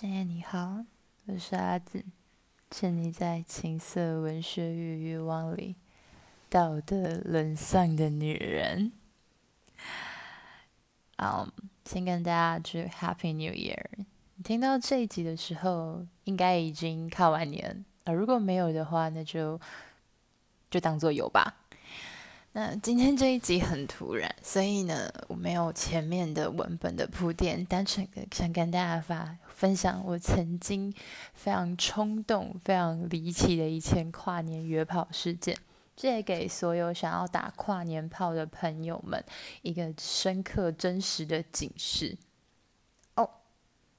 深夜你好，我是阿紫，沉溺在情色文学与欲望里，道德沦丧的女人。嗯、先跟大家祝 Happy New Year！你听到这一集的时候，应该已经跨完年，啊如果没有的话，那就就当做有吧。那今天这一集很突然，所以呢，我没有前面的文本的铺垫，单纯的想跟大家发分享我曾经非常冲动、非常离奇的一件跨年约炮事件，这也给所有想要打跨年炮的朋友们一个深刻、真实的警示。哦，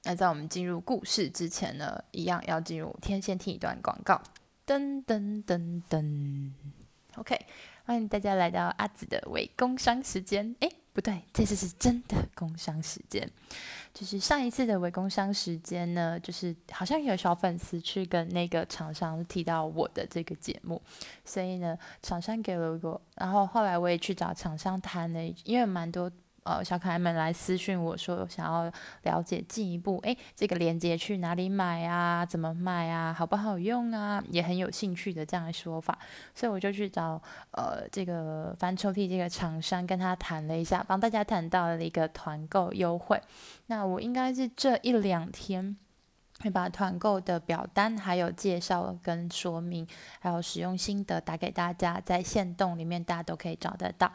那在我们进入故事之前呢，一样要进入天线听一段广告，噔噔噔噔，OK。欢迎大家来到阿紫的伪工商时间。诶，不对，这次是真的工伤时间。就是上一次的为工伤时间呢，就是好像有小粉丝去跟那个厂商提到我的这个节目，所以呢，厂商给了我，然后后来我也去找厂商谈了，因为蛮多。呃，小可爱们来私讯我说想要了解进一步，诶，这个链接去哪里买啊？怎么卖啊？好不好用啊？也很有兴趣的这样的说法，所以我就去找呃这个翻抽屉这个厂商跟他谈了一下，帮大家谈到了一个团购优惠。那我应该是这一两天会把团购的表单还有介绍跟说明，还有使用心得打给大家，在线动里面大家都可以找得到，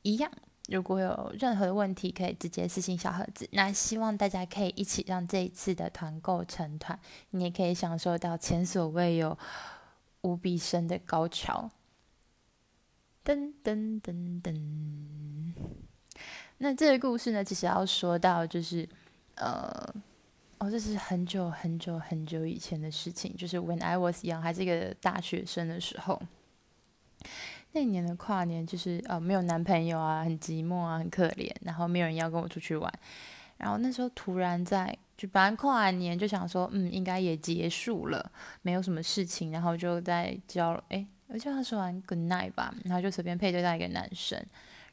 一样。如果有任何的问题，可以直接私信小盒子。那希望大家可以一起让这一次的团购成团，你也可以享受到前所未有、无比深的高潮。噔噔噔噔。那这个故事呢，其实要说到就是，呃，哦，这是很久很久很久以前的事情，就是 When I was young，还是一个大学生的时候。那年的跨年就是呃没有男朋友啊，很寂寞啊，很可怜，然后没有人要跟我出去玩。然后那时候突然在就本来跨完年就想说，嗯，应该也结束了，没有什么事情，然后就在叫哎，我叫他说完 good night 吧，然后就随便配对到一个男生，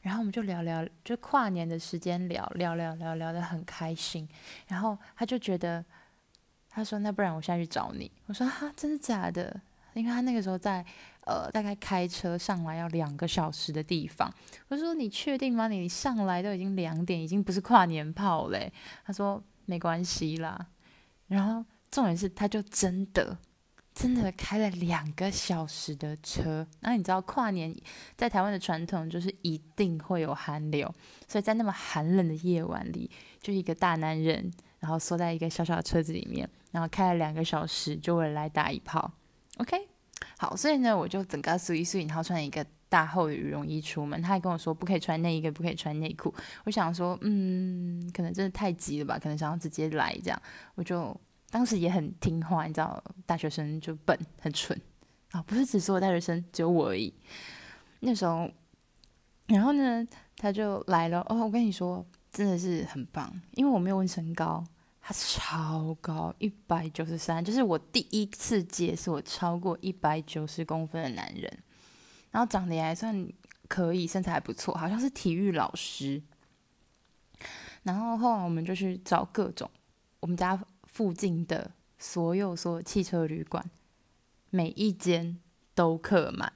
然后我们就聊聊，就跨年的时间聊聊聊聊聊得很开心。然后他就觉得，他说那不然我现在去找你。我说哈，真的假的？因为他那个时候在。呃，大概开车上来要两个小时的地方。我说：“你确定吗？你上来都已经两点，已经不是跨年炮嘞。”他说：“没关系啦。”然后重点是，他就真的真的开了两个小时的车。那你知道，跨年在台湾的传统就是一定会有寒流，所以在那么寒冷的夜晚里，就一个大男人，然后缩在一个小小的车子里面，然后开了两个小时，就为了来打一炮。OK。好，所以呢，我就整个随意随意，然后穿一个大厚的羽绒衣出门。他还跟我说不可以穿内衣，不可以穿内裤。我想说，嗯，可能真的太急了吧，可能想要直接来这样。我就当时也很听话，你知道，大学生就笨，很蠢啊，不是只说大学生，只有我而已。那时候，然后呢，他就来了。哦，我跟你说，真的是很棒，因为我没有问身高。他超高，一百九十三，就是我第一次接是我超过一百九十公分的男人，然后长得也还算可以，身材还不错，好像是体育老师。然后后来我们就去找各种我们家附近的所有所有汽车旅馆，每一间都客满。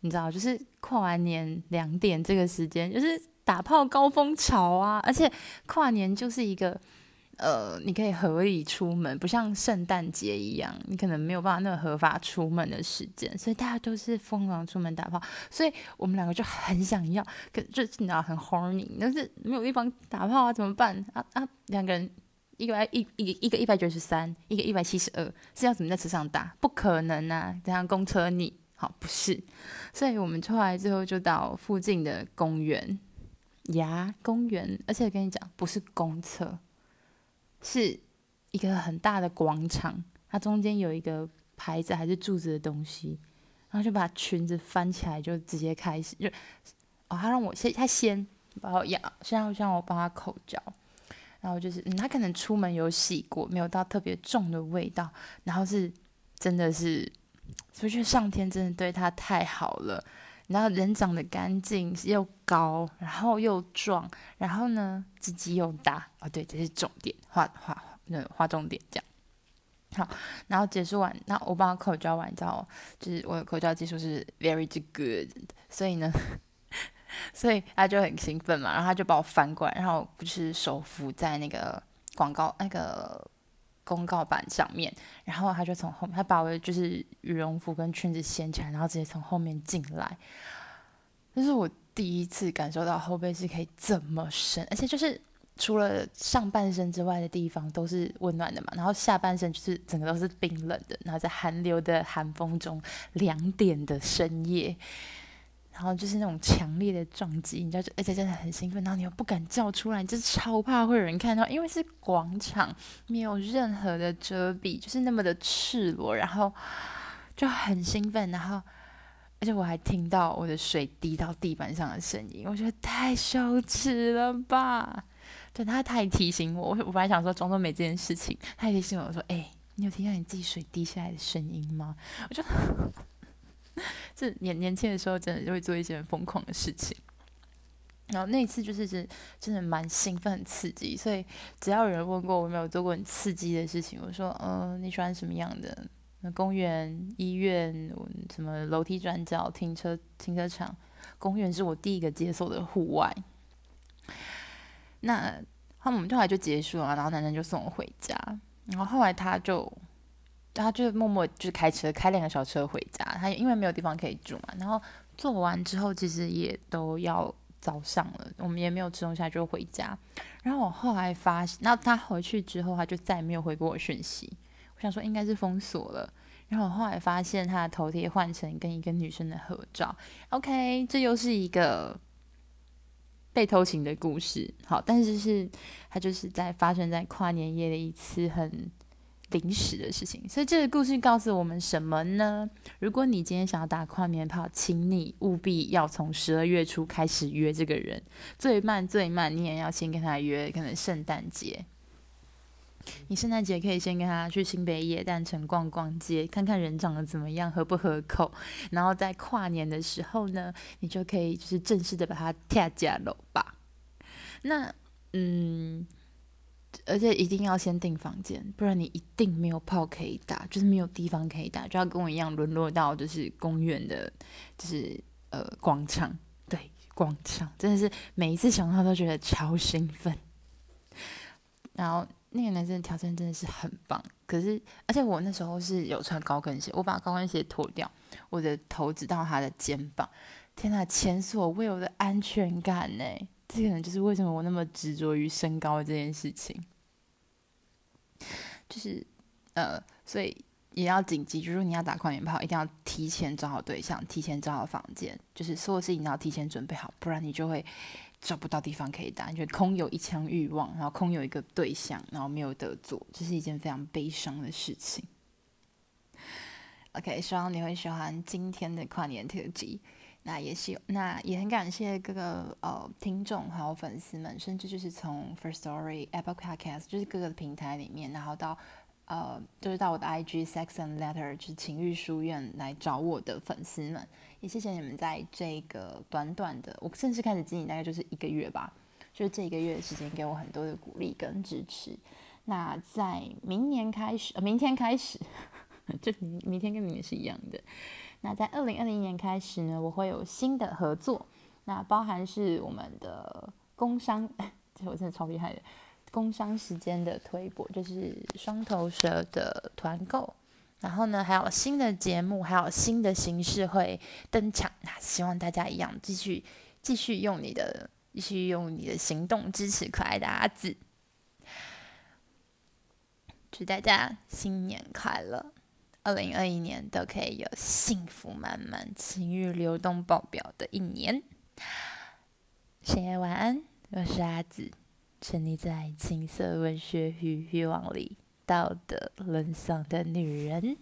你知道，就是跨完年两点这个时间，就是打炮高峰潮啊，而且跨年就是一个。呃，你可以合理出门，不像圣诞节一样，你可能没有办法那么合法出门的时间，所以大家都是疯狂出门打炮，所以我们两个就很想要，可就你知道很 horny，但是没有地方打炮啊，怎么办？啊啊，两个人一个一一一个一百九十三，一个一百七十二，是要怎么在车上打？不可能啊，这样公车你好不是？所以我们出来之后就到附近的公园呀，公园，而且跟你讲，不是公厕。是一个很大的广场，它中间有一个牌子还是柱子的东西，然后就把裙子翻起来，就直接开始就哦，他让我先他先把我压，先让让我帮他口交，然后就是、嗯、他可能出门有洗过，没有到特别重的味道，然后是真的是，我觉得上天真的对他太好了，然后人长得干净又高，然后又壮，然后呢，自己又大哦，对，这是重点。画画那划重点这样。好，然后结束完，那我帮他口交完之后，就是我的口交技术是 very good，所以呢，所以他就很兴奋嘛，然后他就把我翻过来，然后不是手扶在那个广告那个公告板上面，然后他就从后面，他把我的就是羽绒服跟裙子掀起来，然后直接从后面进来，这是我第一次感受到后背是可以这么深，而且就是。除了上半身之外的地方都是温暖的嘛，然后下半身就是整个都是冰冷的，然后在寒流的寒风中，两点的深夜，然后就是那种强烈的撞击，你知道，而且真的很兴奋，然后你又不敢叫出来，就是超怕会有人看到，因为是广场，没有任何的遮蔽，就是那么的赤裸，然后就很兴奋，然后。而且我还听到我的水滴到地板上的声音，我觉得太羞耻了吧！对，他他还提醒我，我我本来想说装作没这件事情，他也提醒我说：“哎、你有听到你自己水滴下来的声音吗？”我就这年年轻的时候真的就会做一些很疯狂的事情。然后那一次就是真真的蛮兴奋、很刺激，所以只要有人问过我有没有做过很刺激的事情，我说：“嗯、你喜欢什么样的？”公园、医院、什么楼梯转角、停车停车场，公园是我第一个接受的户外。那他们后来就结束了，然后男生就送我回家，然后后来他就他就默默就是开车开两个小车回家，他因为没有地方可以住嘛，然后做完之后其实也都要早上了，我们也没有吃东西就回家。然后我后来发现，然后他回去之后他就再也没有回过我讯息。我想说应该是封锁了，然后我后来发现他的头贴换成跟一个女生的合照。OK，这又是一个被偷情的故事。好，但是是他就是在发生在跨年夜的一次很临时的事情。所以这个故事告诉我们什么呢？如果你今天想要打跨年炮，请你务必要从十二月初开始约这个人，最慢最慢你也要先跟他约，可能圣诞节。你圣诞节可以先跟他去新北野诞城逛逛街，看看人长得怎么样，合不合口。然后在跨年的时候呢，你就可以就是正式的把他跳家楼吧。那嗯，而且一定要先订房间，不然你一定没有炮可以打，就是没有地方可以打，就要跟我一样沦落到就是公园的，就是呃广场。对，广场真的是每一次想到都觉得超兴奋。然后。那个男生的条件真的是很棒，可是而且我那时候是有穿高跟鞋，我把高跟鞋脱掉，我的头只到他的肩膀。天哪，前所未有的安全感呢！这可能就是为什么我那么执着于身高这件事情。就是呃，所以也要谨记，就是你要打跨年炮，一定要提前找好对象，提前找好房间，就是所有事情都要提前准备好，不然你就会。找不到地方可以打，你就空有一腔欲望，然后空有一个对象，然后没有得做，这是一件非常悲伤的事情。OK，希望你会喜欢今天的跨年特辑。那也希那也很感谢各个呃听众还有粉丝们，甚至就是从 First Story、Apple Podcast，就是各个平台里面，然后到。呃，就是到我的 IG Sex and Letter，就是情欲书院来找我的粉丝们，也谢谢你们在这个短短的，我正式开始经营大概就是一个月吧，就是这一个月的时间给我很多的鼓励跟支持。那在明年开始，呃，明天开始，就明明天跟明年是一样的。那在二零二零年开始呢，我会有新的合作，那包含是我们的工商，这我真的超厉害的。工商时间的推播就是双头蛇的团购，然后呢，还有新的节目，还有新的形式会登场。那希望大家一样继续继续用你的继续用你的行动支持可爱的阿紫。祝大家新年快乐，二零二一年都可以有幸福满满、情欲流动爆表的一年。深夜晚安，我是阿紫。沉溺在情色文学与欲望里，道德沦丧的女人。